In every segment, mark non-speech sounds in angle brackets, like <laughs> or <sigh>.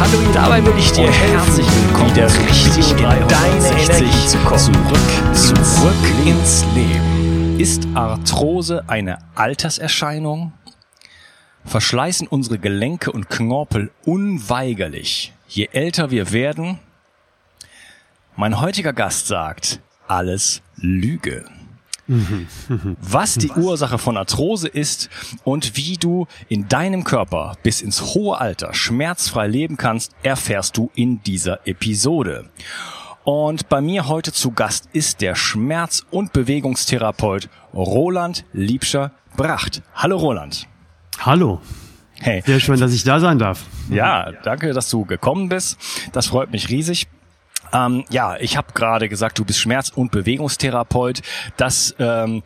Hallo, dabei will ich dir und herzlich willkommen wieder richtig in deine Energie zu kommen. Zurück, zurück ins Leben. Ist Arthrose eine Alterserscheinung? Verschleißen unsere Gelenke und Knorpel unweigerlich, je älter wir werden? Mein heutiger Gast sagt, alles Lüge. Was die Ursache von Arthrose ist und wie du in deinem Körper bis ins hohe Alter schmerzfrei leben kannst, erfährst du in dieser Episode. Und bei mir heute zu Gast ist der Schmerz- und Bewegungstherapeut Roland Liebscher Bracht. Hallo Roland. Hallo. Hey. Sehr schön, dass ich da sein darf. Ja, danke, dass du gekommen bist. Das freut mich riesig. Ähm, ja, ich habe gerade gesagt, du bist Schmerz- und Bewegungstherapeut. Das ähm,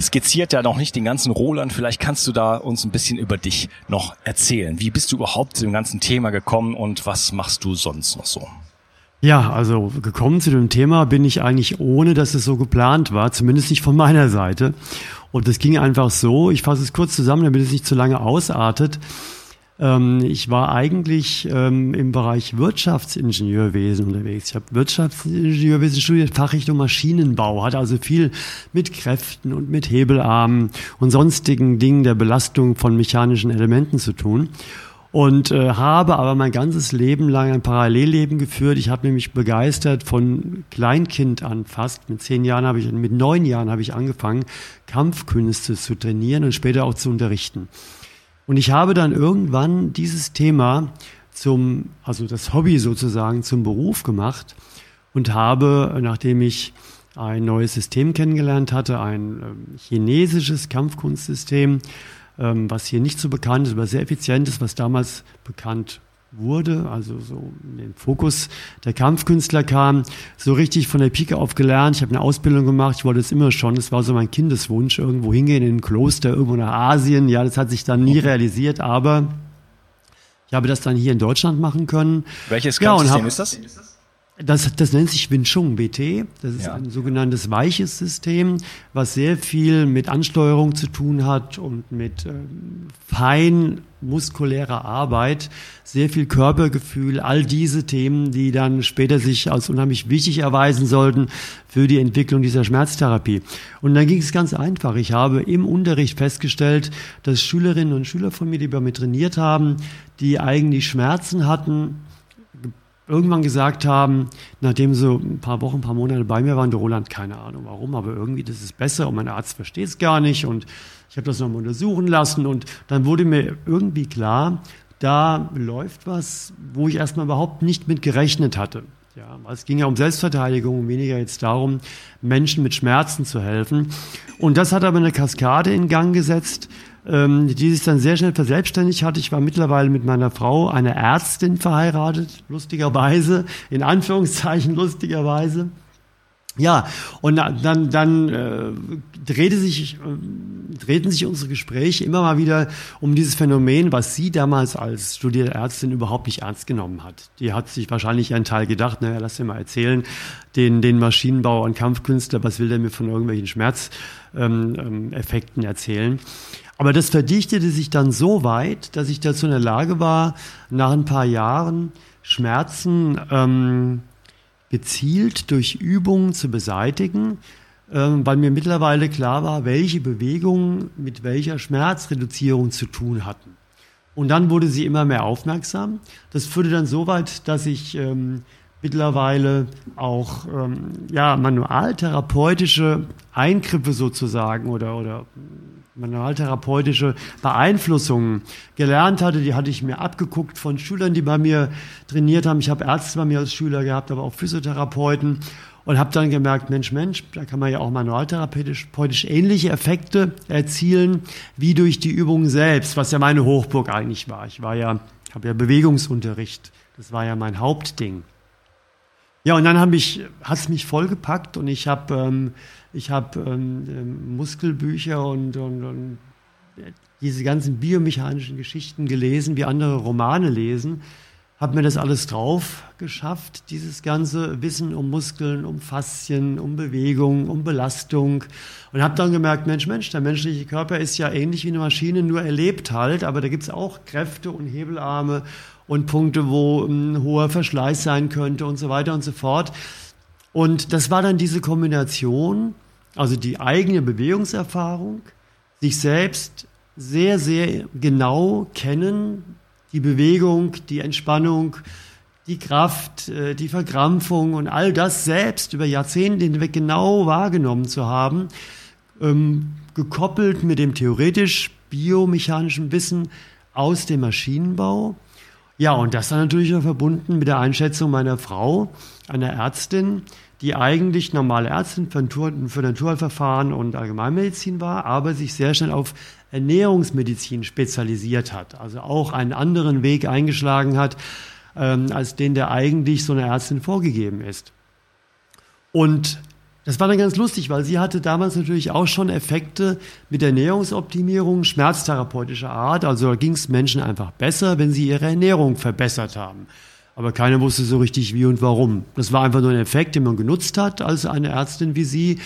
skizziert ja noch nicht den ganzen Roland. Vielleicht kannst du da uns ein bisschen über dich noch erzählen. Wie bist du überhaupt zu dem ganzen Thema gekommen und was machst du sonst noch so? Ja, also gekommen zu dem Thema bin ich eigentlich ohne, dass es so geplant war, zumindest nicht von meiner Seite. Und es ging einfach so, ich fasse es kurz zusammen, damit es nicht zu lange ausartet. Ähm, ich war eigentlich ähm, im Bereich Wirtschaftsingenieurwesen unterwegs. Ich habe Wirtschaftsingenieurwesen studiert, Fachrichtung Maschinenbau, hatte also viel mit Kräften und mit Hebelarmen und sonstigen Dingen der Belastung von mechanischen Elementen zu tun und äh, habe aber mein ganzes Leben lang ein Parallelleben geführt. Ich habe nämlich begeistert von Kleinkind an fast. Mit zehn Jahren habe ich, mit neun Jahren habe ich angefangen, Kampfkünste zu trainieren und später auch zu unterrichten. Und ich habe dann irgendwann dieses Thema zum, also das Hobby sozusagen zum Beruf gemacht und habe, nachdem ich ein neues System kennengelernt hatte, ein äh, chinesisches Kampfkunstsystem, ähm, was hier nicht so bekannt ist, aber sehr effizient ist, was damals bekannt wurde, also so in den Fokus der Kampfkünstler kam, so richtig von der Pike auf gelernt. Ich habe eine Ausbildung gemacht, ich wollte es immer schon, es war so mein Kindeswunsch, irgendwo hingehen in ein Kloster, irgendwo nach Asien. Ja, das hat sich dann nie realisiert, aber ich habe das dann hier in Deutschland machen können. Welches Kampfsystem ja, ist das? Das, das nennt sich Wing Chun BT. Das ist ja. ein sogenanntes weiches System, was sehr viel mit Ansteuerung zu tun hat und mit ähm, fein muskulärer Arbeit, sehr viel Körpergefühl, all diese Themen, die dann später sich als unheimlich wichtig erweisen sollten für die Entwicklung dieser Schmerztherapie. Und dann ging es ganz einfach. Ich habe im Unterricht festgestellt, dass Schülerinnen und Schüler von mir, die bei mir trainiert haben, die eigentlich Schmerzen hatten, irgendwann gesagt haben, nachdem so ein paar Wochen, ein paar Monate bei mir waren, der Roland, keine Ahnung warum, aber irgendwie das ist besser und mein Arzt versteht es gar nicht und ich habe das nochmal untersuchen lassen und dann wurde mir irgendwie klar, da läuft was, wo ich erstmal überhaupt nicht mit gerechnet hatte. Ja, es ging ja um Selbstverteidigung, weniger jetzt darum, Menschen mit Schmerzen zu helfen. Und das hat aber eine Kaskade in Gang gesetzt, ähm, die sich dann sehr schnell verselbstständigt hat. Ich war mittlerweile mit meiner Frau, einer Ärztin, verheiratet, lustigerweise, in Anführungszeichen <laughs> lustigerweise. Ja, und dann, dann äh, drehte sich, äh, drehten sich unsere Gespräche immer mal wieder um dieses Phänomen, was sie damals als studierte Ärztin überhaupt nicht ernst genommen hat. Die hat sich wahrscheinlich einen Teil gedacht, naja, lass dir mal erzählen, den, den Maschinenbauer und Kampfkünstler, was will der mir von irgendwelchen Schmerzeffekten ähm, ähm, erzählen? Aber das verdichtete sich dann so weit, dass ich dazu in der Lage war, nach ein paar Jahren Schmerzen ähm, gezielt durch Übungen zu beseitigen, ähm, weil mir mittlerweile klar war, welche Bewegungen mit welcher Schmerzreduzierung zu tun hatten. Und dann wurde sie immer mehr aufmerksam. Das führte dann so weit, dass ich ähm, mittlerweile auch ähm, ja, manualtherapeutische Eingriffe sozusagen oder, oder manualtherapeutische Beeinflussungen gelernt hatte. Die hatte ich mir abgeguckt von Schülern, die bei mir trainiert haben. Ich habe Ärzte bei mir als Schüler gehabt, aber auch Physiotherapeuten und habe dann gemerkt, Mensch, Mensch, da kann man ja auch manualtherapeutisch ähnliche Effekte erzielen wie durch die Übung selbst, was ja meine Hochburg eigentlich war. Ich war ja, habe ja Bewegungsunterricht. Das war ja mein Hauptding. Ja, und dann hat es mich vollgepackt und ich habe ähm, hab, ähm, ähm, Muskelbücher und, und, und diese ganzen biomechanischen Geschichten gelesen, wie andere Romane lesen. Habe mir das alles drauf geschafft, dieses ganze Wissen um Muskeln, um Faszien, um Bewegung, um Belastung. Und habe dann gemerkt, Mensch, Mensch, der menschliche Körper ist ja ähnlich wie eine Maschine, nur erlebt halt, aber da gibt es auch Kräfte und Hebelarme und Punkte, wo ein hoher Verschleiß sein könnte und so weiter und so fort. Und das war dann diese Kombination, also die eigene Bewegungserfahrung, sich selbst sehr, sehr genau kennen, die Bewegung, die Entspannung, die Kraft, äh, die Verkrampfung und all das selbst über Jahrzehnte hinweg genau wahrgenommen zu haben, ähm, gekoppelt mit dem theoretisch biomechanischen Wissen aus dem Maschinenbau. Ja, und das dann natürlich noch verbunden mit der Einschätzung meiner Frau, einer Ärztin, die eigentlich normale Ärztin für, Natur, für Naturheilverfahren und Allgemeinmedizin war, aber sich sehr schnell auf Ernährungsmedizin spezialisiert hat, also auch einen anderen Weg eingeschlagen hat, ähm, als den, der eigentlich so einer Ärztin vorgegeben ist. Und das war dann ganz lustig, weil sie hatte damals natürlich auch schon Effekte mit Ernährungsoptimierung, schmerztherapeutischer Art. Also ging es Menschen einfach besser, wenn sie ihre Ernährung verbessert haben. Aber keiner wusste so richtig wie und warum. Das war einfach nur ein Effekt, den man genutzt hat als eine Ärztin wie sie,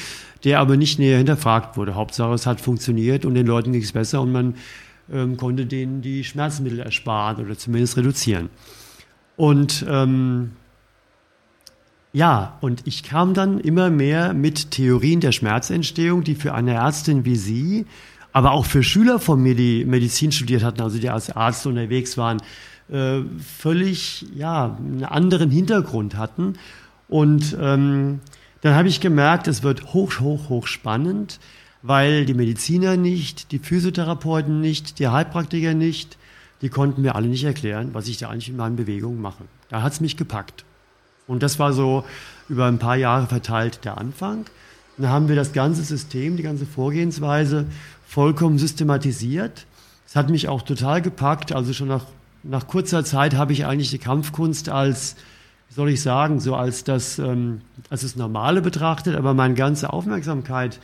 der aber nicht näher hinterfragt wurde. Hauptsache, es hat funktioniert und den Leuten ging es besser und man ähm, konnte denen die Schmerzmittel ersparen oder zumindest reduzieren. Und ähm, ja, und ich kam dann immer mehr mit Theorien der Schmerzentstehung, die für eine Ärztin wie Sie, aber auch für Schüler von mir, die Medizin studiert hatten, also die als Arzt unterwegs waren, äh, völlig ja, einen anderen Hintergrund hatten. Und ähm, dann habe ich gemerkt, es wird hoch, hoch, hoch spannend, weil die Mediziner nicht, die Physiotherapeuten nicht, die Heilpraktiker nicht, die konnten mir alle nicht erklären, was ich da eigentlich in meinen Bewegungen mache. Da hat es mich gepackt. Und das war so über ein paar Jahre verteilt der Anfang. Dann haben wir das ganze System, die ganze Vorgehensweise vollkommen systematisiert. Es hat mich auch total gepackt. Also schon nach nach kurzer Zeit habe ich eigentlich die Kampfkunst als, wie soll ich sagen, so als das, ähm, als das Normale betrachtet, aber meine ganze Aufmerksamkeit,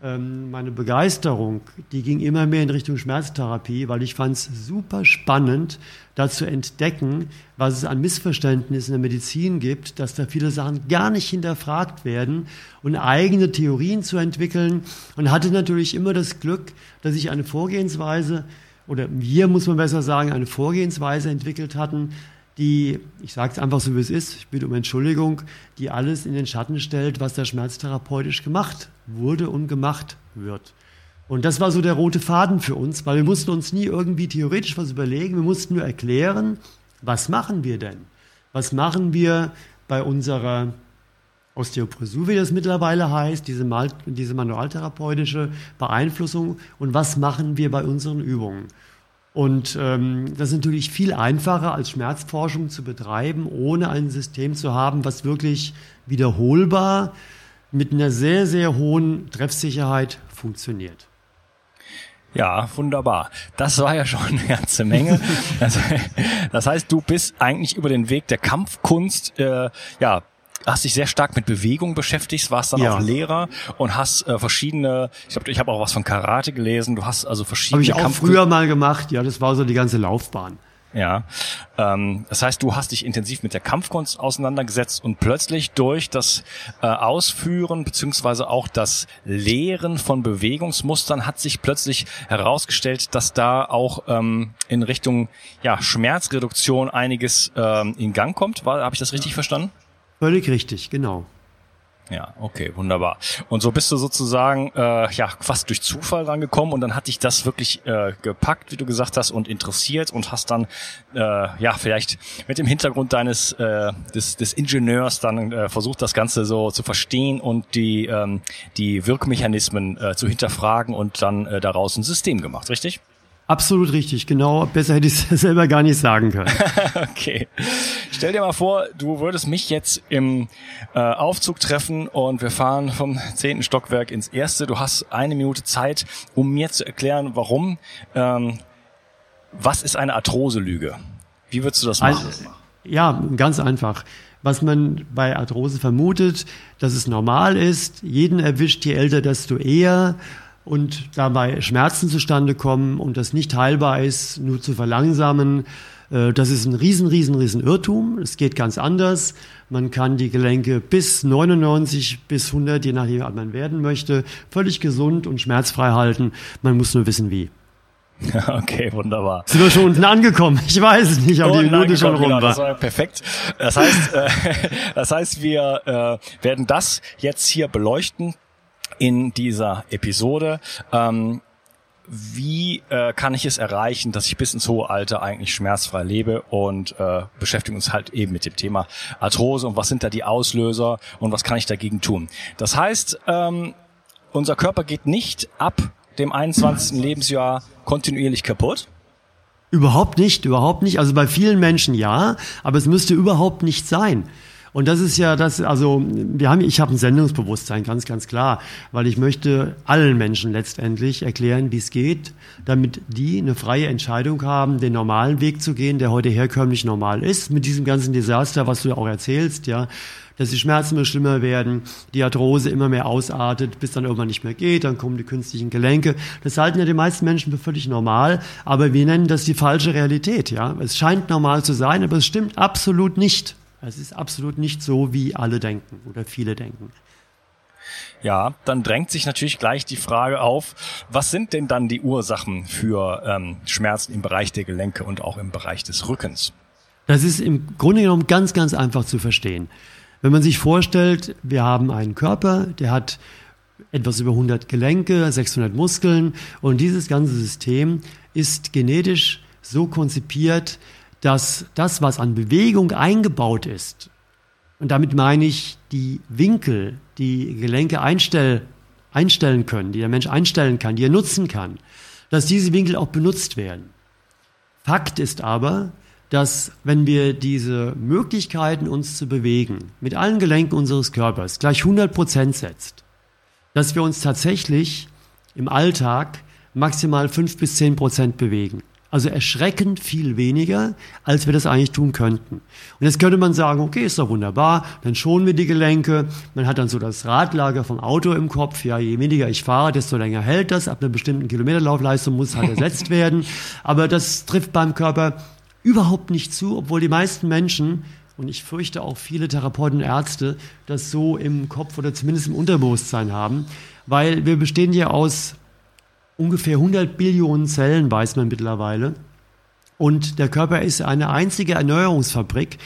meine Begeisterung, die ging immer mehr in Richtung Schmerztherapie, weil ich fand es super spannend, da zu entdecken, was es an Missverständnissen in der Medizin gibt, dass da viele Sachen gar nicht hinterfragt werden und eigene Theorien zu entwickeln. Und hatte natürlich immer das Glück, dass ich eine Vorgehensweise oder wir, muss man besser sagen, eine Vorgehensweise entwickelt hatten, die, ich sage es einfach so, wie es ist, ich bitte um Entschuldigung, die alles in den Schatten stellt, was da schmerztherapeutisch gemacht wurde und gemacht wird. Und das war so der rote Faden für uns, weil wir mussten uns nie irgendwie theoretisch was überlegen, wir mussten nur erklären, was machen wir denn? Was machen wir bei unserer Osteoporose, wie das mittlerweile heißt, diese, Mal diese manualtherapeutische Beeinflussung und was machen wir bei unseren Übungen. Und ähm, das ist natürlich viel einfacher als Schmerzforschung zu betreiben, ohne ein System zu haben, was wirklich wiederholbar mit einer sehr, sehr hohen Treffsicherheit funktioniert. Ja, wunderbar. Das war ja schon eine ganze Menge. das, <laughs> das heißt, du bist eigentlich über den Weg der Kampfkunst äh, ja hast dich sehr stark mit Bewegung beschäftigt, warst dann ja. auch Lehrer und hast äh, verschiedene, ich glaube, ich habe auch was von Karate gelesen, du hast also verschiedene Habe ich auch Kampf früher mal gemacht, ja, das war so die ganze Laufbahn. Ja, ähm, das heißt, du hast dich intensiv mit der Kampfkunst auseinandergesetzt und plötzlich durch das äh, Ausführen beziehungsweise auch das Lehren von Bewegungsmustern hat sich plötzlich herausgestellt, dass da auch ähm, in Richtung ja, Schmerzreduktion einiges ähm, in Gang kommt. Habe ich das richtig verstanden? Völlig richtig, genau. Ja, okay, wunderbar. Und so bist du sozusagen äh, ja fast durch Zufall rangekommen und dann hat dich das wirklich äh, gepackt, wie du gesagt hast, und interessiert und hast dann äh, ja vielleicht mit dem Hintergrund deines äh, des, des Ingenieurs dann äh, versucht, das Ganze so zu verstehen und die ähm, die Wirkmechanismen äh, zu hinterfragen und dann äh, daraus ein System gemacht, richtig? Absolut richtig, genau. Besser hätte ich es <laughs> selber gar nicht sagen können. <laughs> okay. Stell dir mal vor, du würdest mich jetzt im äh, Aufzug treffen und wir fahren vom zehnten Stockwerk ins erste. Du hast eine Minute Zeit, um mir zu erklären, warum. Ähm, was ist eine Arthroselüge? Wie würdest du das machen? Also, ja, ganz einfach. was man bei Arthrose vermutet, dass es normal ist. Jeden erwischt, je älter, desto eher und dabei Schmerzen zustande kommen und das nicht heilbar ist, nur zu verlangsamen. Äh, das ist ein riesen, riesen, riesen Irrtum. Es geht ganz anders. Man kann die Gelenke bis 99 bis 100, je nachdem, was man werden möchte, völlig gesund und schmerzfrei halten. Man muss nur wissen, wie. Okay, wunderbar. Sind wir schon unten angekommen? Ich weiß es nicht, ob oh, die Minute schon rum war. Das war perfekt. Das heißt, äh, <laughs> das heißt, wir äh, werden das jetzt hier beleuchten in dieser Episode. Ähm, wie äh, kann ich es erreichen, dass ich bis ins hohe Alter eigentlich schmerzfrei lebe und äh, beschäftigen uns halt eben mit dem Thema Arthrose und was sind da die Auslöser und was kann ich dagegen tun. Das heißt, ähm, unser Körper geht nicht ab dem 21. Lebensjahr kontinuierlich kaputt. Überhaupt nicht, überhaupt nicht. Also bei vielen Menschen ja, aber es müsste überhaupt nicht sein. Und das ist ja das, also wir haben, ich habe ein Sendungsbewusstsein, ganz, ganz klar, weil ich möchte allen Menschen letztendlich erklären, wie es geht, damit die eine freie Entscheidung haben, den normalen Weg zu gehen, der heute herkömmlich normal ist, mit diesem ganzen Desaster, was du auch erzählst, ja dass die Schmerzen immer schlimmer werden, die Arthrose immer mehr ausartet, bis dann irgendwann nicht mehr geht, dann kommen die künstlichen Gelenke. Das halten ja die meisten Menschen für völlig normal, aber wir nennen das die falsche Realität. Ja, Es scheint normal zu sein, aber es stimmt absolut nicht. Es ist absolut nicht so, wie alle denken oder viele denken. Ja, dann drängt sich natürlich gleich die Frage auf, was sind denn dann die Ursachen für ähm, Schmerzen im Bereich der Gelenke und auch im Bereich des Rückens? Das ist im Grunde genommen ganz, ganz einfach zu verstehen. Wenn man sich vorstellt, wir haben einen Körper, der hat etwas über 100 Gelenke, 600 Muskeln und dieses ganze System ist genetisch so konzipiert, dass das, was an Bewegung eingebaut ist, und damit meine ich die Winkel, die Gelenke einstell, einstellen können, die der Mensch einstellen kann, die er nutzen kann, dass diese Winkel auch benutzt werden. Fakt ist aber, dass wenn wir diese Möglichkeiten, uns zu bewegen, mit allen Gelenken unseres Körpers gleich 100 Prozent setzt, dass wir uns tatsächlich im Alltag maximal 5 bis 10 Prozent bewegen. Also erschreckend viel weniger, als wir das eigentlich tun könnten. Und jetzt könnte man sagen, okay, ist doch wunderbar, dann schonen wir die Gelenke. Man hat dann so das Radlager vom Auto im Kopf. Ja, je weniger ich fahre, desto länger hält das. Ab einer bestimmten Kilometerlaufleistung muss halt ersetzt <laughs> werden. Aber das trifft beim Körper überhaupt nicht zu, obwohl die meisten Menschen und ich fürchte auch viele Therapeuten und Ärzte das so im Kopf oder zumindest im Unterbewusstsein haben, weil wir bestehen ja aus ungefähr 100 Billionen Zellen, weiß man mittlerweile. Und der Körper ist eine einzige Erneuerungsfabrik.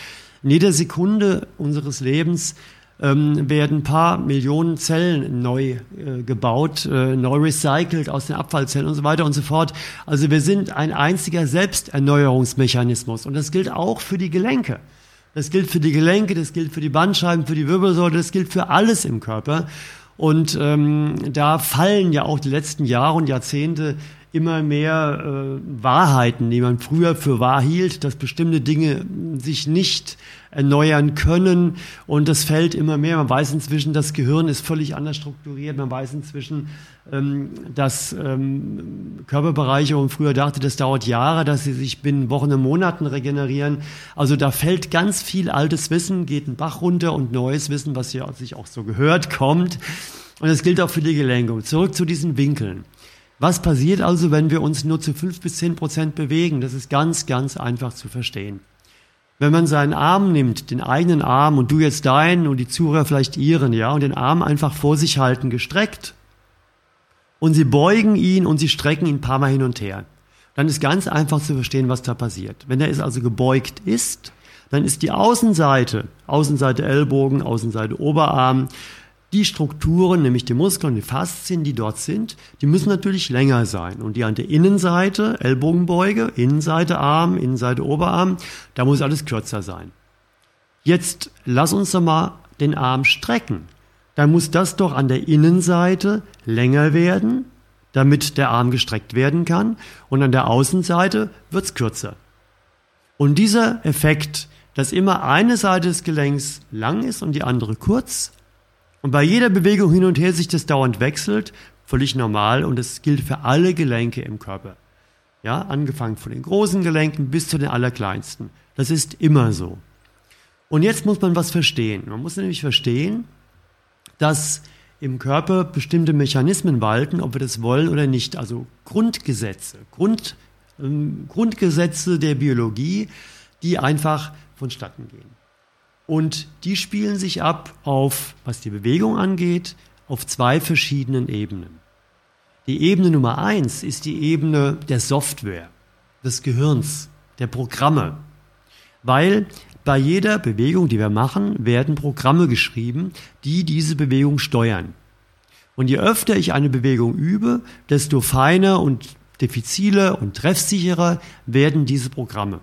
In jeder Sekunde unseres Lebens ähm, werden ein paar Millionen Zellen neu äh, gebaut, äh, neu recycelt aus den Abfallzellen und so weiter und so fort. Also wir sind ein einziger Selbsterneuerungsmechanismus. Und das gilt auch für die Gelenke. Das gilt für die Gelenke, das gilt für die Bandscheiben, für die Wirbelsäule, das gilt für alles im Körper. Und ähm, da fallen ja auch die letzten Jahre und Jahrzehnte immer mehr äh, Wahrheiten, die man früher für wahr hielt, dass bestimmte Dinge sich nicht erneuern können und das fällt immer mehr. Man weiß inzwischen, das Gehirn ist völlig anders strukturiert. Man weiß inzwischen, ähm, dass ähm, Körperbereiche, wo man früher dachte, das dauert Jahre, dass sie sich binnen Wochen und Monaten regenerieren. Also da fällt ganz viel altes Wissen, geht ein Bach runter und neues Wissen, was ja sich auch so gehört, kommt. Und das gilt auch für die Gelenke. Zurück zu diesen Winkeln. Was passiert also, wenn wir uns nur zu fünf bis zehn Prozent bewegen? Das ist ganz, ganz einfach zu verstehen. Wenn man seinen Arm nimmt, den eigenen Arm und du jetzt deinen und die Zuhörer vielleicht ihren, ja, und den Arm einfach vor sich halten, gestreckt, und sie beugen ihn und sie strecken ihn ein paar Mal hin und her, dann ist ganz einfach zu verstehen, was da passiert. Wenn er ist also gebeugt ist, dann ist die Außenseite, Außenseite Ellbogen, Außenseite Oberarm, die Strukturen, nämlich die Muskeln, die Faszien, die dort sind, die müssen natürlich länger sein. Und die an der Innenseite, Ellbogenbeuge, Innenseite Arm, Innenseite Oberarm, da muss alles kürzer sein. Jetzt lass uns doch mal den Arm strecken. Dann muss das doch an der Innenseite länger werden, damit der Arm gestreckt werden kann. Und an der Außenseite wird's kürzer. Und dieser Effekt, dass immer eine Seite des Gelenks lang ist und die andere kurz, und bei jeder Bewegung hin und her sich das dauernd wechselt, völlig normal und das gilt für alle Gelenke im Körper. Ja, angefangen von den großen Gelenken bis zu den allerkleinsten. Das ist immer so. Und jetzt muss man was verstehen. Man muss nämlich verstehen, dass im Körper bestimmte Mechanismen walten, ob wir das wollen oder nicht. Also Grundgesetze, Grund, ähm, Grundgesetze der Biologie, die einfach vonstatten gehen. Und die spielen sich ab auf, was die Bewegung angeht, auf zwei verschiedenen Ebenen. Die Ebene Nummer eins ist die Ebene der Software, des Gehirns, der Programme. Weil bei jeder Bewegung, die wir machen, werden Programme geschrieben, die diese Bewegung steuern. Und je öfter ich eine Bewegung übe, desto feiner und diffiziler und treffsicherer werden diese Programme.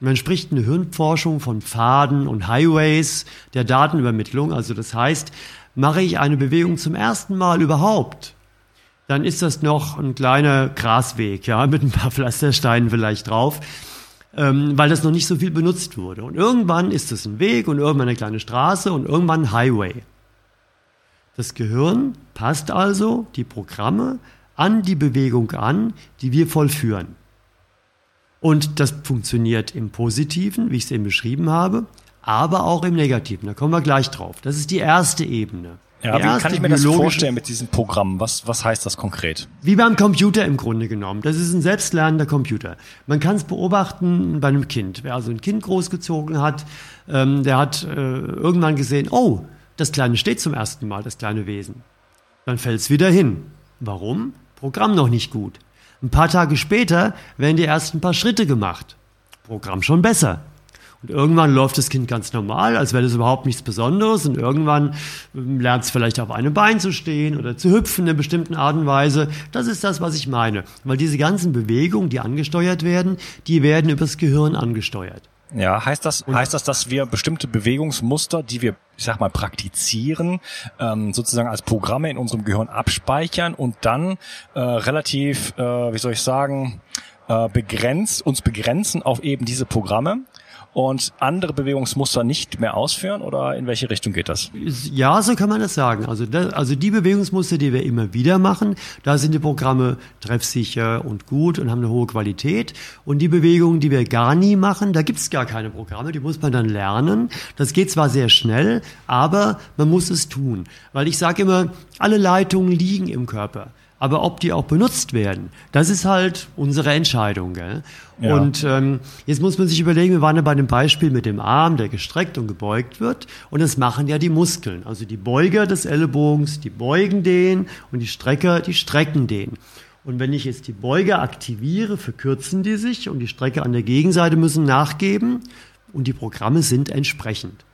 Man spricht in der Hirnforschung von Pfaden und Highways der Datenübermittlung. Also das heißt, mache ich eine Bewegung zum ersten Mal überhaupt, dann ist das noch ein kleiner Grasweg, ja, <laughs> mit ein paar Pflastersteinen vielleicht drauf ähm, weil das noch nicht so viel benutzt wurde. Und irgendwann ist es ein Weg und irgendwann eine kleine Straße und irgendwann ein Highway. Das Gehirn passt also die Programme an die Bewegung an, die wir vollführen. Und das funktioniert im Positiven, wie ich es eben beschrieben habe, aber auch im Negativen. Da kommen wir gleich drauf. Das ist die erste Ebene. Ja, wie kann ich mir das vorstellen mit diesem Programm? Was, was heißt das konkret? Wie beim Computer im Grunde genommen. Das ist ein selbstlernender Computer. Man kann es beobachten bei einem Kind. Wer also ein Kind großgezogen hat, ähm, der hat äh, irgendwann gesehen, oh, das Kleine steht zum ersten Mal, das kleine Wesen. Dann fällt es wieder hin. Warum? Programm noch nicht gut. Ein paar Tage später werden die ersten paar Schritte gemacht. Programm schon besser. Und irgendwann läuft das Kind ganz normal, als wäre das überhaupt nichts Besonderes. Und irgendwann ähm, lernt es vielleicht auf einem Bein zu stehen oder zu hüpfen in einer bestimmten Art und Weise. Das ist das, was ich meine. Weil diese ganzen Bewegungen, die angesteuert werden, die werden übers Gehirn angesteuert. Ja, heißt das, heißt das, dass wir bestimmte Bewegungsmuster, die wir, ich sag mal, praktizieren, ähm, sozusagen als Programme in unserem Gehirn abspeichern und dann äh, relativ, äh, wie soll ich sagen, äh, begrenzt, uns begrenzen auf eben diese Programme und andere Bewegungsmuster nicht mehr ausführen oder in welche Richtung geht das? Ja, so kann man das sagen. Also, das, also die Bewegungsmuster, die wir immer wieder machen, da sind die Programme treffsicher und gut und haben eine hohe Qualität. Und die Bewegungen, die wir gar nie machen, da gibt es gar keine Programme, die muss man dann lernen. Das geht zwar sehr schnell, aber man muss es tun. Weil ich sage immer, alle Leitungen liegen im Körper. Aber ob die auch benutzt werden, das ist halt unsere Entscheidung. Gell? Ja. Und ähm, jetzt muss man sich überlegen, wir waren ja bei dem Beispiel mit dem Arm, der gestreckt und gebeugt wird. Und das machen ja die Muskeln. Also die Beuger des Ellenbogens, die beugen den und die Strecker, die strecken den. Und wenn ich jetzt die Beuger aktiviere, verkürzen die sich und die Strecke an der Gegenseite müssen nachgeben und die Programme sind entsprechend.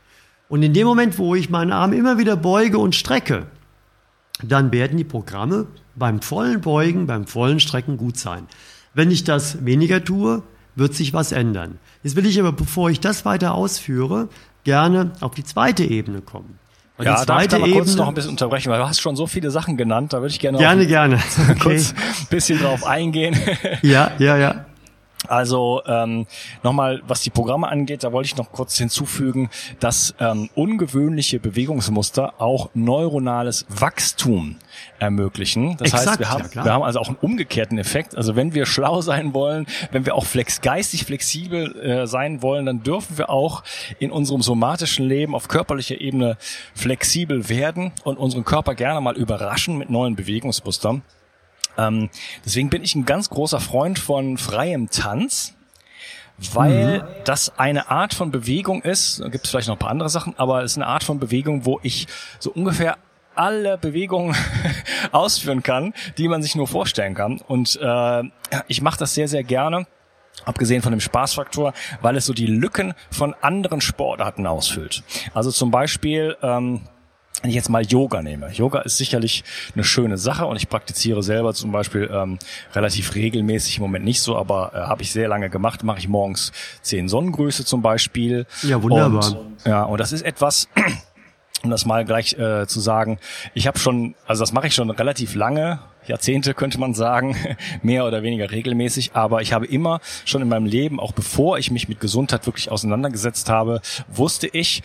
Und in dem Moment, wo ich meinen Arm immer wieder beuge und strecke, dann werden die Programme beim vollen Beugen, beim vollen Strecken gut sein. Wenn ich das weniger tue, wird sich was ändern. Jetzt will ich aber, bevor ich das weiter ausführe, gerne auf die zweite Ebene kommen. Und ja, die zweite darf ich da mal kurz noch ein bisschen unterbrechen, weil du hast schon so viele Sachen genannt, da würde ich gerne, gerne, gerne. <laughs> Okay. kurz ein bisschen drauf eingehen. Ja, ja, ja. Also ähm, nochmal, was die Programme angeht, da wollte ich noch kurz hinzufügen, dass ähm, ungewöhnliche Bewegungsmuster auch neuronales Wachstum ermöglichen. Das Exakt, heißt, wir haben, ja, wir haben also auch einen umgekehrten Effekt. Also wenn wir schlau sein wollen, wenn wir auch flex, geistig flexibel äh, sein wollen, dann dürfen wir auch in unserem somatischen Leben auf körperlicher Ebene flexibel werden und unseren Körper gerne mal überraschen mit neuen Bewegungsmustern. Ähm, deswegen bin ich ein ganz großer Freund von freiem Tanz, weil mhm. das eine Art von Bewegung ist, da gibt es vielleicht noch ein paar andere Sachen, aber es ist eine Art von Bewegung, wo ich so ungefähr alle Bewegungen <laughs> ausführen kann, die man sich nur vorstellen kann. Und äh, ich mache das sehr, sehr gerne. Abgesehen von dem Spaßfaktor, weil es so die Lücken von anderen Sportarten ausfüllt. Also zum Beispiel ähm, wenn ich jetzt mal Yoga nehme. Yoga ist sicherlich eine schöne Sache und ich praktiziere selber zum Beispiel ähm, relativ regelmäßig, im Moment nicht so, aber äh, habe ich sehr lange gemacht, mache ich morgens zehn Sonnengrüße zum Beispiel. Ja, wunderbar. Und, ja, und das ist etwas, <clears throat> um das mal gleich äh, zu sagen, ich habe schon, also das mache ich schon relativ lange, Jahrzehnte könnte man sagen, <laughs> mehr oder weniger regelmäßig, aber ich habe immer schon in meinem Leben, auch bevor ich mich mit Gesundheit wirklich auseinandergesetzt habe, wusste ich,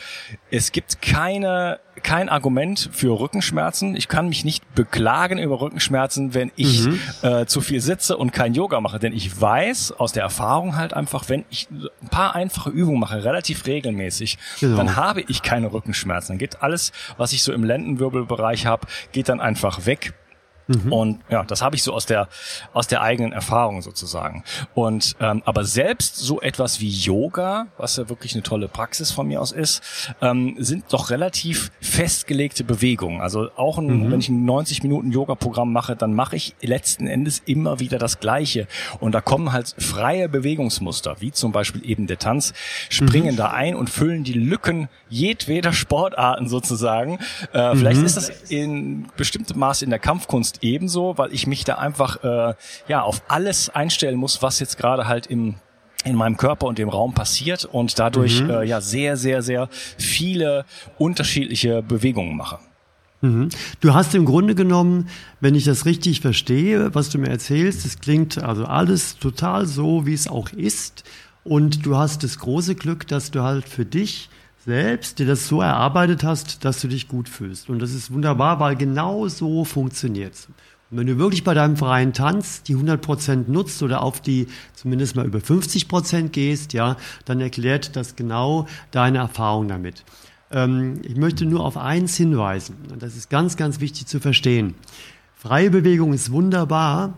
es gibt keine kein Argument für Rückenschmerzen. Ich kann mich nicht beklagen über Rückenschmerzen, wenn ich mhm. äh, zu viel sitze und kein Yoga mache. Denn ich weiß aus der Erfahrung halt einfach, wenn ich ein paar einfache Übungen mache, relativ regelmäßig, genau. dann habe ich keine Rückenschmerzen. Dann geht alles, was ich so im Lendenwirbelbereich habe, geht dann einfach weg. Mhm. Und ja, das habe ich so aus der aus der eigenen Erfahrung sozusagen. Und ähm, aber selbst so etwas wie Yoga, was ja wirklich eine tolle Praxis von mir aus ist, ähm, sind doch relativ festgelegte Bewegungen. Also auch ein, mhm. wenn ich ein 90 Minuten Yoga-Programm mache, dann mache ich letzten Endes immer wieder das Gleiche. Und da kommen halt freie Bewegungsmuster, wie zum Beispiel eben der Tanz, springen mhm. da ein und füllen die Lücken jedweder Sportarten sozusagen. Äh, vielleicht mhm. ist das in bestimmtem Maß in der Kampfkunst ebenso, weil ich mich da einfach äh, ja auf alles einstellen muss, was jetzt gerade halt im in meinem Körper und dem Raum passiert und dadurch mhm. äh, ja sehr, sehr, sehr viele unterschiedliche Bewegungen mache. Mhm. Du hast im Grunde genommen, wenn ich das richtig verstehe, was du mir erzählst, es klingt also alles total so, wie es auch ist. Und du hast das große Glück, dass du halt für dich selbst dir das so erarbeitet hast, dass du dich gut fühlst. Und das ist wunderbar, weil genau so funktioniert es. Und wenn du wirklich bei deinem freien Tanz die 100% nutzt oder auf die zumindest mal über 50% gehst, ja, dann erklärt das genau deine Erfahrung damit. Ähm, ich möchte nur auf eins hinweisen, und das ist ganz, ganz wichtig zu verstehen. Freie Bewegung ist wunderbar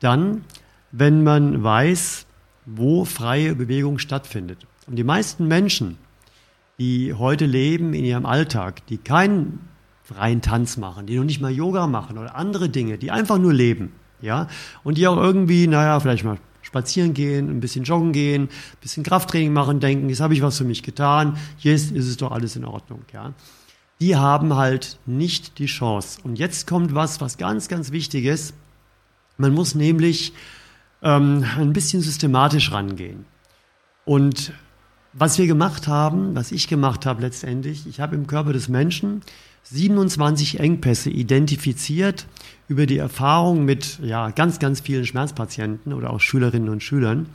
dann, wenn man weiß, wo freie Bewegung stattfindet. Und die meisten Menschen, die heute leben in ihrem Alltag, die keinen freien Tanz machen, die noch nicht mal Yoga machen oder andere Dinge, die einfach nur leben, ja, und die auch irgendwie, naja, vielleicht mal spazieren gehen, ein bisschen joggen gehen, ein bisschen Krafttraining machen, denken, jetzt habe ich was für mich getan, jetzt ist es doch alles in Ordnung, ja. Die haben halt nicht die Chance. Und jetzt kommt was, was ganz, ganz wichtig ist. Man muss nämlich ähm, ein bisschen systematisch rangehen. Und was wir gemacht haben, was ich gemacht habe letztendlich, ich habe im Körper des Menschen 27 Engpässe identifiziert über die Erfahrung mit ja, ganz, ganz vielen Schmerzpatienten oder auch Schülerinnen und Schülern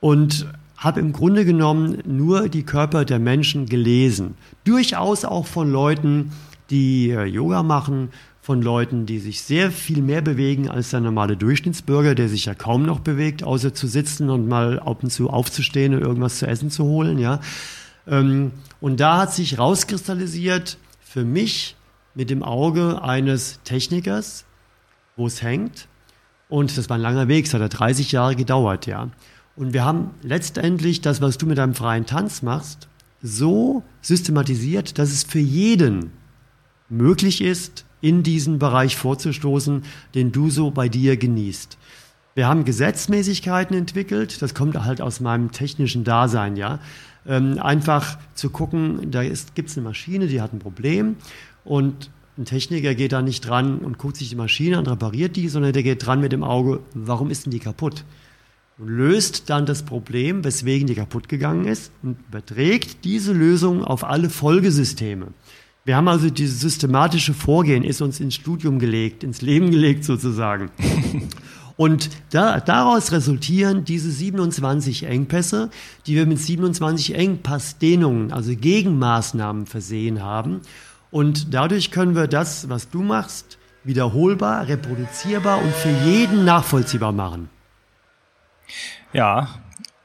und habe im Grunde genommen nur die Körper der Menschen gelesen. Durchaus auch von Leuten, die äh, Yoga machen, von Leuten, die sich sehr viel mehr bewegen als der normale Durchschnittsbürger, der sich ja kaum noch bewegt, außer zu sitzen und mal ab und zu aufzustehen und irgendwas zu essen zu holen, ja. Ähm, und da hat sich rauskristallisiert für mich mit dem Auge eines Technikers, wo es hängt. Und das war ein langer Weg, es hat ja 30 Jahre gedauert, ja. Und wir haben letztendlich das, was du mit deinem freien Tanz machst, so systematisiert, dass es für jeden möglich ist, in diesen Bereich vorzustoßen, den du so bei dir genießt. Wir haben Gesetzmäßigkeiten entwickelt, das kommt halt aus meinem technischen Dasein, ja. Ähm, einfach zu gucken, da gibt es eine Maschine, die hat ein Problem und ein Techniker geht da nicht dran und guckt sich die Maschine an, repariert die, sondern der geht dran mit dem Auge, warum ist denn die kaputt? Und löst dann das Problem, weswegen die kaputt gegangen ist und überträgt diese Lösung auf alle Folgesysteme. Wir haben also dieses systematische Vorgehen, ist uns ins Studium gelegt, ins Leben gelegt sozusagen. <laughs> Und da, daraus resultieren diese 27 Engpässe, die wir mit 27 Engpassdehnungen, also Gegenmaßnahmen versehen haben. Und dadurch können wir das, was du machst, wiederholbar, reproduzierbar und für jeden nachvollziehbar machen. Ja,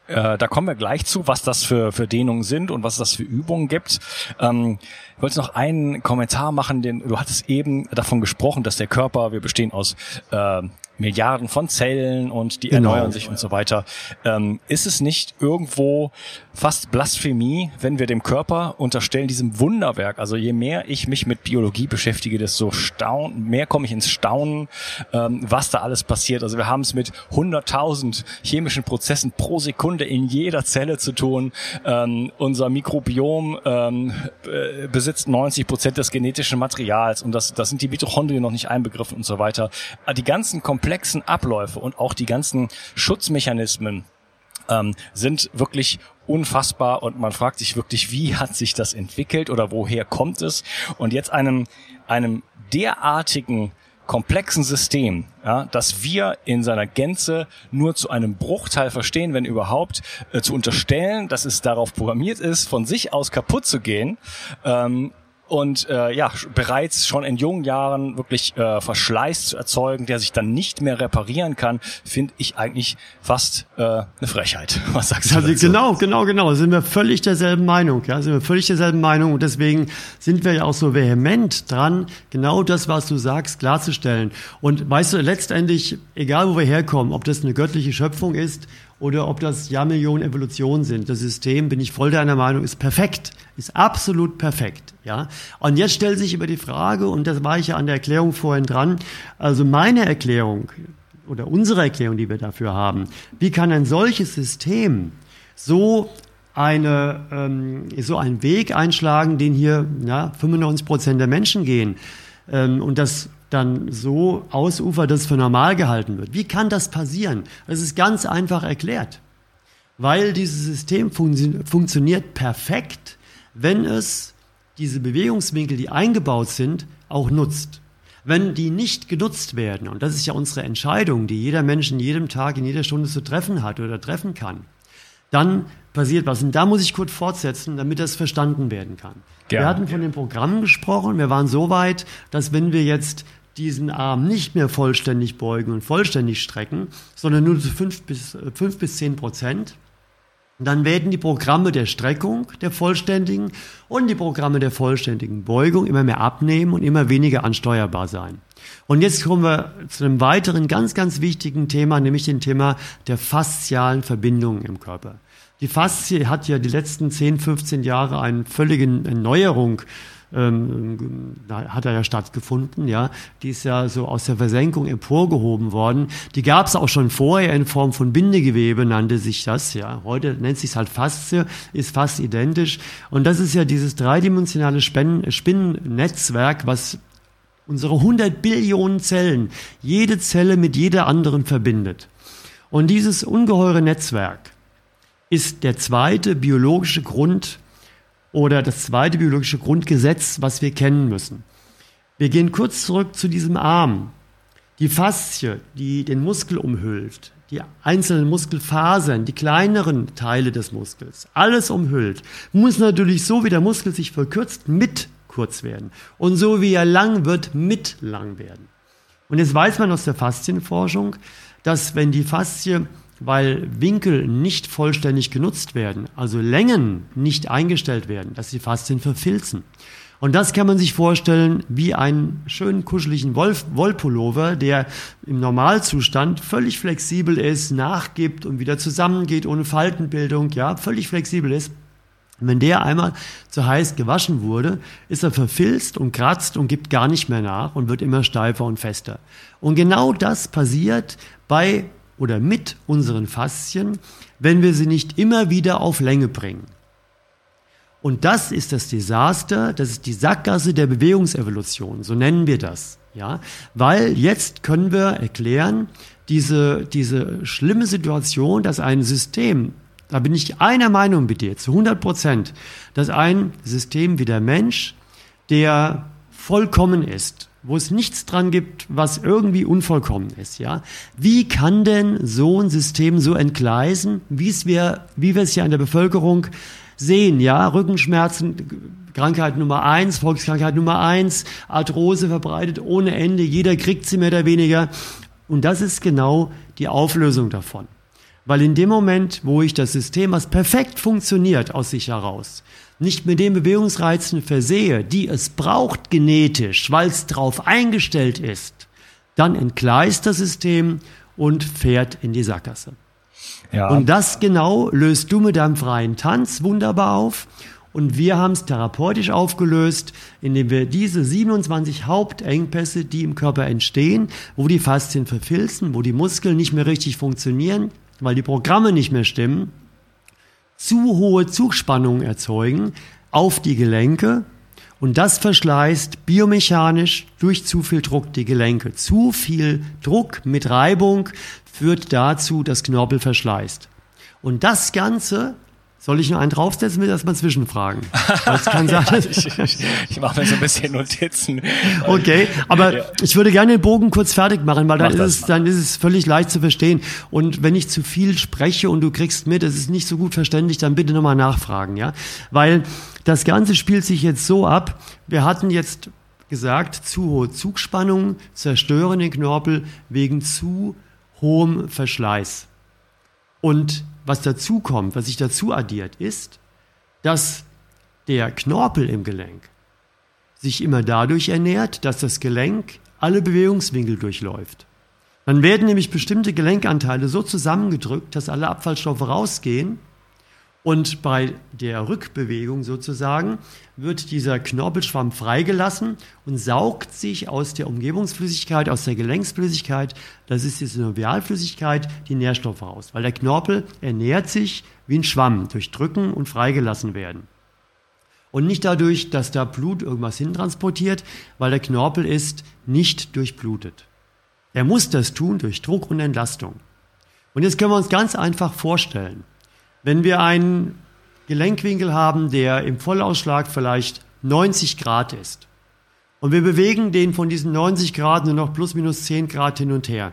äh, da kommen wir gleich zu, was das für, für Dehnungen sind und was das für Übungen gibt. Ähm, ich wollte noch einen Kommentar machen, den du hattest eben davon gesprochen, dass der Körper, wir bestehen aus äh, Milliarden von Zellen und die genau. erneuern sich und so weiter. Ähm, ist es nicht irgendwo fast Blasphemie, wenn wir dem Körper unterstellen, diesem Wunderwerk, also je mehr ich mich mit Biologie beschäftige, desto staun mehr komme ich ins Staunen, ähm, was da alles passiert. Also wir haben es mit 100.000 chemischen Prozessen pro Sekunde in jeder Zelle zu tun. Ähm, unser Mikrobiom ähm, besitzt 90 Prozent des genetischen Materials und das, das sind die Mitochondrien noch nicht einbegriffen und so weiter. Die ganzen komplexen Abläufe und auch die ganzen Schutzmechanismen ähm, sind wirklich unfassbar und man fragt sich wirklich, wie hat sich das entwickelt oder woher kommt es? Und jetzt einem, einem derartigen komplexen System, ja, dass wir in seiner Gänze nur zu einem Bruchteil verstehen, wenn überhaupt, äh, zu unterstellen, dass es darauf programmiert ist, von sich aus kaputt zu gehen, ähm, und äh, ja bereits schon in jungen Jahren wirklich äh, Verschleiß zu erzeugen, der sich dann nicht mehr reparieren kann, finde ich eigentlich fast äh, eine Frechheit. <laughs> Was sagst du? Also dazu? Genau, genau, genau. Sind wir völlig derselben Meinung. Ja, sind wir völlig derselben Meinung und deswegen sind wir ja auch so vehement dran, genau das, was du sagst, klarzustellen. Und weißt du, letztendlich, egal wo wir herkommen, ob das eine göttliche Schöpfung ist oder ob das Jahrmillionen Evolutionen sind. Das System, bin ich voll deiner Meinung, ist perfekt, ist absolut perfekt. Ja. Und jetzt stellt sich über die Frage, und das war ich ja an der Erklärung vorhin dran, also meine Erklärung oder unsere Erklärung, die wir dafür haben, wie kann ein solches System so eine, ähm, so einen Weg einschlagen, den hier ja, 95 Prozent der Menschen gehen. Ähm, und das dann so ausufert, dass es für normal gehalten wird. Wie kann das passieren? Das ist ganz einfach erklärt. Weil dieses System fun funktioniert perfekt, wenn es diese Bewegungswinkel, die eingebaut sind, auch nutzt. Wenn die nicht genutzt werden, und das ist ja unsere Entscheidung, die jeder Mensch in jedem Tag, in jeder Stunde zu treffen hat oder treffen kann, dann passiert was. Und da muss ich kurz fortsetzen, damit das verstanden werden kann. Gerne. Wir hatten von den Programmen gesprochen. Wir waren so weit, dass wenn wir jetzt diesen Arm nicht mehr vollständig beugen und vollständig strecken, sondern nur zu fünf bis, fünf bis zehn Prozent, dann werden die Programme der Streckung, der vollständigen und die Programme der vollständigen Beugung immer mehr abnehmen und immer weniger ansteuerbar sein. Und jetzt kommen wir zu einem weiteren ganz, ganz wichtigen Thema, nämlich dem Thema der faszialen Verbindungen im Körper. Die Faszie hat ja die letzten 10, 15 Jahre eine völlige Erneuerung ähm, hat er ja stattgefunden, ja. Die ist ja so aus der Versenkung emporgehoben worden. Die gab es auch schon vorher in Form von Bindegewebe, nannte sich das, ja. Heute nennt sich halt Faszie, ist fast identisch. Und das ist ja dieses dreidimensionale Spinnennetzwerk, was unsere 100 Billionen Zellen, jede Zelle mit jeder anderen verbindet. Und dieses ungeheure Netzwerk ist der zweite biologische Grund oder das zweite biologische Grundgesetz, was wir kennen müssen. Wir gehen kurz zurück zu diesem Arm. Die Faszie, die den Muskel umhüllt, die einzelnen Muskelfasern, die kleineren Teile des Muskels, alles umhüllt, muss natürlich so wie der Muskel sich verkürzt, mit kurz werden. Und so wie er lang wird, mit lang werden. Und jetzt weiß man aus der Faszienforschung, dass wenn die Faszie weil Winkel nicht vollständig genutzt werden, also Längen nicht eingestellt werden, dass die Faszien verfilzen. Und das kann man sich vorstellen wie einen schönen kuscheligen Wolf, Wollpullover, der im Normalzustand völlig flexibel ist, nachgibt und wieder zusammengeht ohne Faltenbildung, ja, völlig flexibel ist. wenn der einmal zu heiß gewaschen wurde, ist er verfilzt und kratzt und gibt gar nicht mehr nach und wird immer steifer und fester. Und genau das passiert bei oder mit unseren Faszien, wenn wir sie nicht immer wieder auf Länge bringen. Und das ist das Desaster, das ist die Sackgasse der Bewegungsevolution, so nennen wir das. Ja, weil jetzt können wir erklären, diese, diese schlimme Situation, dass ein System, da bin ich einer Meinung mit dir, zu 100 Prozent, dass ein System wie der Mensch, der vollkommen ist, wo es nichts dran gibt, was irgendwie unvollkommen ist, ja. Wie kann denn so ein System so entgleisen, wie es wir, wie wir es ja in der Bevölkerung sehen, ja? Rückenschmerzen, Krankheit Nummer eins, Volkskrankheit Nummer eins, Arthrose verbreitet ohne Ende, jeder kriegt sie mehr oder weniger. Und das ist genau die Auflösung davon. Weil in dem Moment, wo ich das System, was perfekt funktioniert aus sich heraus, nicht mit den Bewegungsreizen versehe, die es braucht genetisch, weil es darauf eingestellt ist, dann entgleist das System und fährt in die Sackgasse. Ja. Und das genau löst du mit deinem freien Tanz wunderbar auf. Und wir haben es therapeutisch aufgelöst, indem wir diese 27 Hauptengpässe, die im Körper entstehen, wo die Faszien verfilzen, wo die Muskeln nicht mehr richtig funktionieren, weil die Programme nicht mehr stimmen, zu hohe Zugspannungen erzeugen auf die Gelenke und das verschleißt biomechanisch durch zu viel Druck die Gelenke. Zu viel Druck mit Reibung führt dazu, dass Knorpel verschleißt. Und das Ganze Soll ich noch einen draufsetzen, will erstmal zwischenfragen? Das kann <laughs> sein. ja, ich, ich, ich mache mir so ein bisschen Notizen. Okay, aber ja. ich würde gerne den Bogen kurz fertig machen, weil dann ist, es, dann ist es völlig leicht zu verstehen. Und wenn ich zu viel spreche und du kriegst mit, es ist nicht so gut verständlich, dann bitte nochmal nachfragen, ja? Weil das Ganze spielt sich jetzt so ab, wir hatten jetzt gesagt, zu hohe Zugspannung zerstören den Knorpel wegen zu hohem Verschleiß. Und was dazu kommt, was sich dazu addiert, ist, dass der Knorpel im Gelenk sich immer dadurch ernährt, dass das Gelenk alle Bewegungswinkel durchläuft. Dann werden nämlich bestimmte Gelenkanteile so zusammengedrückt, dass alle Abfallstoffe rausgehen und bei der Rückbewegung sozusagen wird dieser Knorpelschwamm freigelassen und saugt sich aus der Umgebungsflüssigkeit, aus der Gelenksflüssigkeit, das ist die Synovialflüssigkeit, die Nährstoffe raus. Weil der Knorpel ernährt sich wie ein Schwamm durch Drücken und freigelassen werden. Und nicht dadurch, dass da Blut irgendwas hintransportiert, weil der Knorpel ist nicht durchblutet. Er muss das tun durch Druck und Entlastung. Und jetzt können wir uns ganz einfach vorstellen, wenn wir einen Gelenkwinkel haben, der im Vollausschlag vielleicht 90 Grad ist und wir bewegen den von diesen 90 Grad nur noch plus minus 10 Grad hin und her,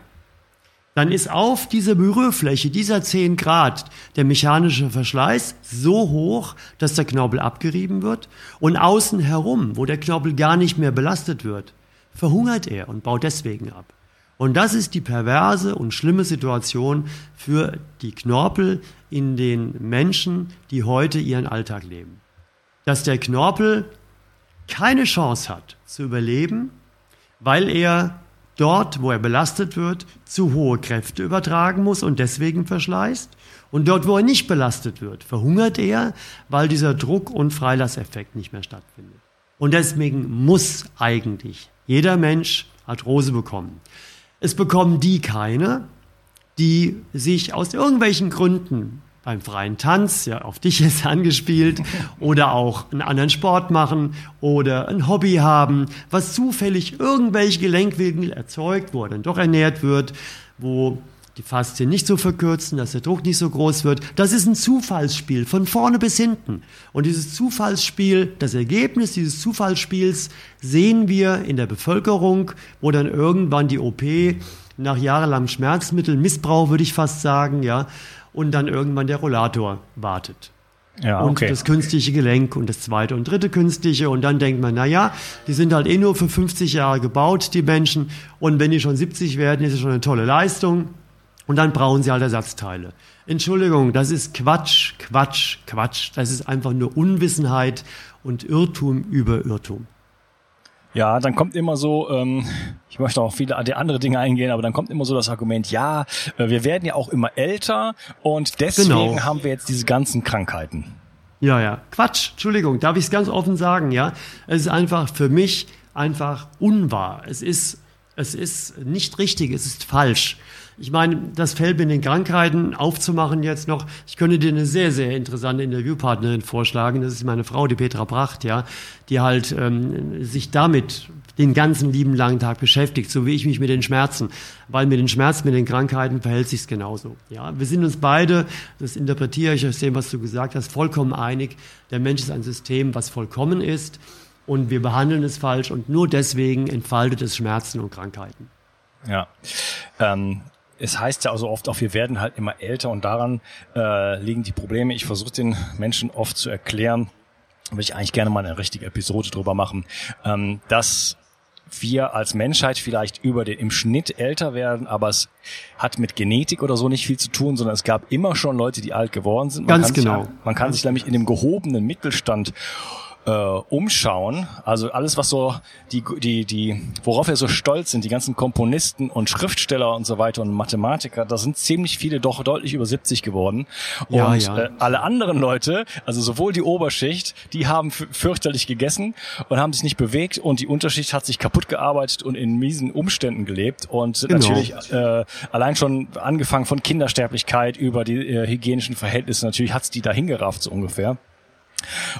dann ist auf dieser Berührfläche dieser 10 Grad der mechanische Verschleiß so hoch, dass der Knorpel abgerieben wird und außen herum, wo der Knorpel gar nicht mehr belastet wird, verhungert er und baut deswegen ab. Und das ist die perverse und schlimme Situation für die Knorpel in den Menschen, die heute ihren Alltag leben. Dass der Knorpel keine Chance hat zu überleben, weil er dort, wo er belastet wird, zu hohe Kräfte übertragen muss und deswegen verschleißt. Und dort, wo er nicht belastet wird, verhungert er, weil dieser Druck- und Freilasseffekt nicht mehr stattfindet. Und deswegen muss eigentlich jeder Mensch Arthrose bekommen. Es bekommen die keine, die sich aus irgendwelchen Gründen beim freien Tanz, ja, auf dich ist <laughs> angespielt, oder auch einen anderen Sport machen oder ein Hobby haben, was zufällig irgendwelche Gelenkwinkel erzeugt, wo er dann doch ernährt wird, wo die Faszien nicht so verkürzen, dass der Druck nicht so groß wird. Das ist ein Zufallsspiel von vorne bis hinten. Und dieses Zufallsspiel, das Ergebnis dieses Zufallsspiels sehen wir in der Bevölkerung, wo dann irgendwann die OP nach jahrelangem Schmerzmittelmissbrauch, würde ich fast sagen, ja, und dann irgendwann der Rollator wartet. Ja, okay. Und das künstliche Gelenk und das zweite und dritte künstliche. Und dann denkt man, na ja, die sind halt eh nur für 50 Jahre gebaut, die Menschen. Und wenn die schon 70 werden, ist es schon eine tolle Leistung. Und dann brauchen sie halt Ersatzteile. Entschuldigung, das ist Quatsch, Quatsch, Quatsch. Das ist einfach nur Unwissenheit und Irrtum über Irrtum. Ja, dann kommt immer so, ähm, ich möchte auch viele andere Dinge eingehen, aber dann kommt immer so das Argument, ja, äh, wir werden ja auch immer älter und deswegen genau. haben wir jetzt diese ganzen Krankheiten. Ja, ja. Quatsch, Entschuldigung, darf ich es ganz offen sagen, ja? Es ist einfach für mich einfach unwahr. Es ist, es ist nicht richtig, es ist falsch. Ich meine, das Feld mit den Krankheiten aufzumachen jetzt noch. Ich könnte dir eine sehr, sehr interessante Interviewpartnerin vorschlagen. Das ist meine Frau, die Petra Bracht, ja, die halt ähm, sich damit den ganzen lieben langen Tag beschäftigt, so wie ich mich mit den Schmerzen. Weil mit den Schmerzen, mit den Krankheiten verhält sich's genauso. Ja, wir sind uns beide, das interpretiere ich aus dem, was du gesagt hast, vollkommen einig. Der Mensch ist ein System, was vollkommen ist und wir behandeln es falsch und nur deswegen entfaltet es Schmerzen und Krankheiten. Ja. Ähm, es heißt ja also oft auch, wir werden halt immer älter und daran äh, liegen die Probleme. Ich versuche den Menschen oft zu erklären, würde ich eigentlich gerne mal eine richtige Episode drüber machen, ähm, dass wir als Menschheit vielleicht über den im Schnitt älter werden, aber es hat mit Genetik oder so nicht viel zu tun, sondern es gab immer schon Leute, die alt geworden sind. Man Ganz genau. Sich, man kann sich nämlich in dem gehobenen Mittelstand äh, umschauen. Also alles, was so die, die, die, worauf wir so stolz sind, die ganzen Komponisten und Schriftsteller und so weiter und Mathematiker, da sind ziemlich viele doch deutlich über 70 geworden. Und ja, ja. Äh, alle anderen Leute, also sowohl die Oberschicht, die haben fürchterlich gegessen und haben sich nicht bewegt und die Unterschicht hat sich kaputt gearbeitet und in miesen Umständen gelebt und genau. natürlich äh, allein schon angefangen von Kindersterblichkeit über die äh, hygienischen Verhältnisse, natürlich hat's die dahin gerafft so ungefähr.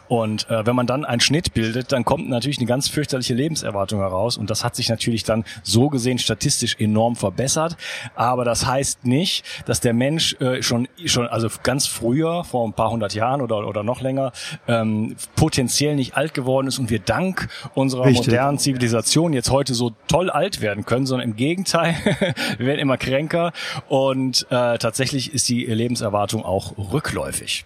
Und äh, wenn man dann einen Schnitt bildet, dann kommt natürlich eine ganz fürchterliche Lebenserwartung heraus. Und das hat sich natürlich dann so gesehen statistisch enorm verbessert. Aber das heißt nicht, dass der Mensch äh, schon, schon, also ganz früher, vor ein paar hundert Jahren oder, oder noch länger, ähm, potenziell nicht alt geworden ist und wir dank unserer Richtig. modernen Zivilisation jetzt heute so toll alt werden können, sondern im Gegenteil, <laughs> wir werden immer kränker und äh, tatsächlich ist die Lebenserwartung auch rückläufig.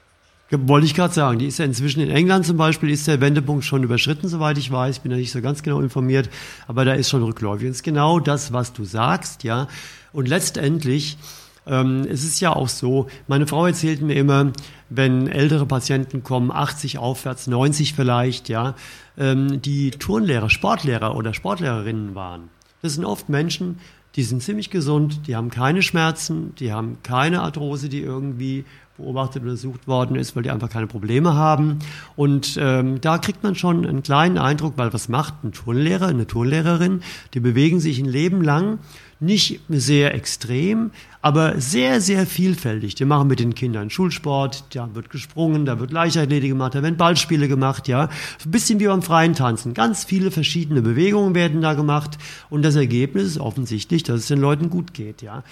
Wollte ich gerade sagen, die ist ja inzwischen in England zum Beispiel, ist der Wendepunkt schon überschritten, soweit ich weiß. Bin ja nicht so ganz genau informiert, aber da ist schon rückläufig. Das ist genau das, was du sagst, ja. Und letztendlich, ähm, es ist ja auch so, meine Frau erzählt mir immer, wenn ältere Patienten kommen, 80 aufwärts, 90 vielleicht, ja, ähm, die Turnlehrer, Sportlehrer oder Sportlehrerinnen waren. Das sind oft Menschen, die sind ziemlich gesund, die haben keine Schmerzen, die haben keine Arthrose, die irgendwie beobachtet oder untersucht worden ist, weil die einfach keine Probleme haben. Und ähm, da kriegt man schon einen kleinen Eindruck, weil was macht ein Turnlehrer, eine Turnlehrerin? Die bewegen sich ein Leben lang nicht sehr extrem, aber sehr, sehr vielfältig. Die machen mit den Kindern Schulsport, da wird gesprungen, da wird Leichtathletik gemacht, da werden Ballspiele gemacht, ja. Ein bisschen wie beim freien Tanzen. Ganz viele verschiedene Bewegungen werden da gemacht und das Ergebnis ist offensichtlich, dass es den Leuten gut geht, ja.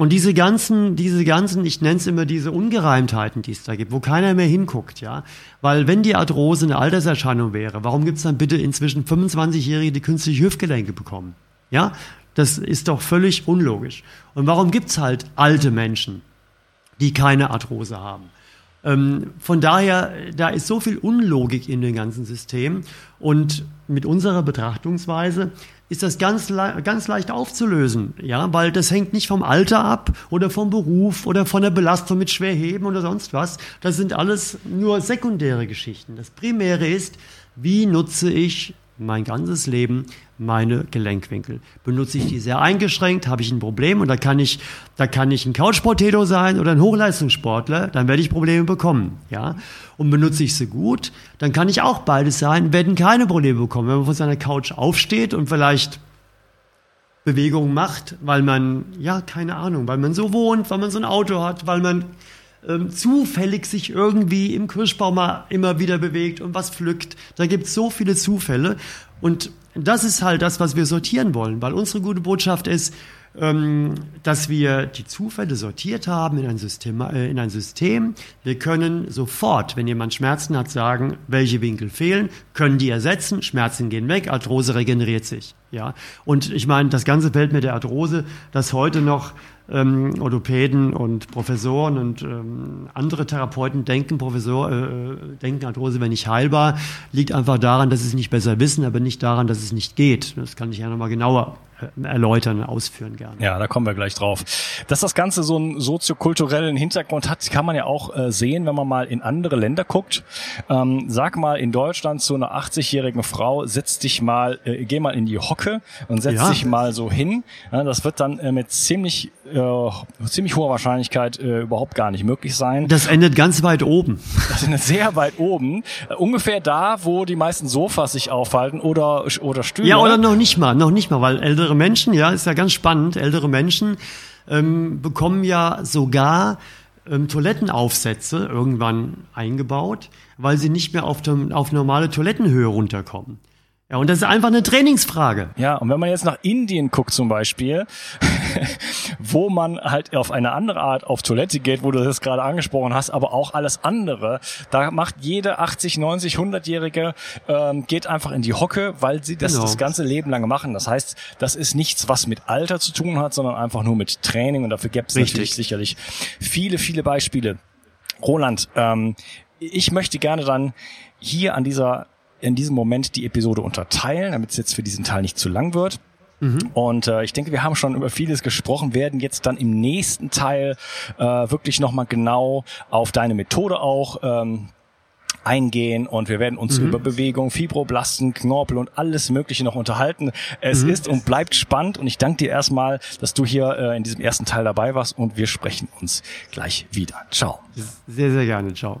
Und diese ganzen, diese ganzen, ich nenne es immer diese Ungereimtheiten, die es da gibt, wo keiner mehr hinguckt, ja. Weil wenn die Arthrose eine Alterserscheinung wäre, warum gibt es dann bitte inzwischen 25-Jährige, die künstliche Hüftgelenke bekommen? Ja, das ist doch völlig unlogisch. Und warum gibt es halt alte Menschen, die keine Arthrose haben? Ähm, von daher, da ist so viel Unlogik in dem ganzen System. Und mit unserer Betrachtungsweise ist das ganz, ganz leicht aufzulösen, ja, weil das hängt nicht vom Alter ab oder vom Beruf oder von der Belastung mit Schwerheben oder sonst was. Das sind alles nur sekundäre Geschichten. Das Primäre ist, wie nutze ich mein ganzes Leben meine Gelenkwinkel. Benutze ich die sehr eingeschränkt, habe ich ein Problem und da kann ich, da kann ich ein Couchpotato sein oder ein Hochleistungssportler, dann werde ich Probleme bekommen, ja. Und benutze ich sie gut, dann kann ich auch beides sein, werden keine Probleme bekommen. Wenn man von seiner Couch aufsteht und vielleicht Bewegung macht, weil man, ja, keine Ahnung, weil man so wohnt, weil man so ein Auto hat, weil man ähm, zufällig sich irgendwie im Kirschbaum immer wieder bewegt und was pflückt. Da gibt es so viele Zufälle. Und das ist halt das, was wir sortieren wollen, weil unsere gute Botschaft ist, ähm, dass wir die Zufälle sortiert haben in ein, System, äh, in ein System. Wir können sofort, wenn jemand Schmerzen hat, sagen, welche Winkel fehlen, können die ersetzen, Schmerzen gehen weg, Arthrose regeneriert sich. Ja, und ich meine, das ganze Feld mit der Arthrose, das heute noch ähm, Orthopäden und Professoren und ähm, andere Therapeuten denken, Professor, äh, denken, Arthrose wäre nicht heilbar, liegt einfach daran, dass sie es nicht besser wissen, aber nicht daran, dass es nicht geht. Das kann ich ja nochmal genauer äh, erläutern, ausführen gerne. Ja, da kommen wir gleich drauf. Dass das Ganze so einen soziokulturellen Hintergrund hat, kann man ja auch äh, sehen, wenn man mal in andere Länder guckt. Ähm, sag mal in Deutschland zu einer 80-jährigen Frau, setz dich mal, äh, geh mal in die Hocke und setz ja. dich mal so hin. Ja, das wird dann äh, mit ziemlich, äh, ziemlich hoher Wahrscheinlichkeit äh, überhaupt gar nicht möglich sein. Das endet ganz weit oben. Das endet sehr weit oben. Äh, ungefähr da, wo die meisten Sofas sich aufhalten oder, oder Stühle. Ja, oder noch nicht mal, noch nicht mal, weil ältere Menschen, ja, ist ja ganz spannend, ältere Menschen ähm, bekommen ja sogar ähm, Toilettenaufsätze irgendwann eingebaut, weil sie nicht mehr auf, dem, auf normale Toilettenhöhe runterkommen. Ja, und das ist einfach eine Trainingsfrage. Ja, und wenn man jetzt nach Indien guckt zum Beispiel, <laughs> wo man halt auf eine andere Art auf Toilette geht, wo du das gerade angesprochen hast, aber auch alles andere, da macht jede 80, 90, 100-Jährige, ähm, geht einfach in die Hocke, weil sie das genau. das ganze Leben lang machen. Das heißt, das ist nichts, was mit Alter zu tun hat, sondern einfach nur mit Training und dafür gibt es natürlich sicherlich viele, viele Beispiele. Roland, ähm, ich möchte gerne dann hier an dieser in diesem Moment die Episode unterteilen, damit es jetzt für diesen Teil nicht zu lang wird. Mhm. Und äh, ich denke, wir haben schon über vieles gesprochen, werden jetzt dann im nächsten Teil äh, wirklich nochmal genau auf deine Methode auch ähm, eingehen und wir werden uns mhm. über Bewegung, Fibroblasten, Knorpel und alles Mögliche noch unterhalten. Es mhm. ist und bleibt spannend und ich danke dir erstmal, dass du hier äh, in diesem ersten Teil dabei warst und wir sprechen uns gleich wieder. Ciao. Sehr, sehr gerne. Ciao.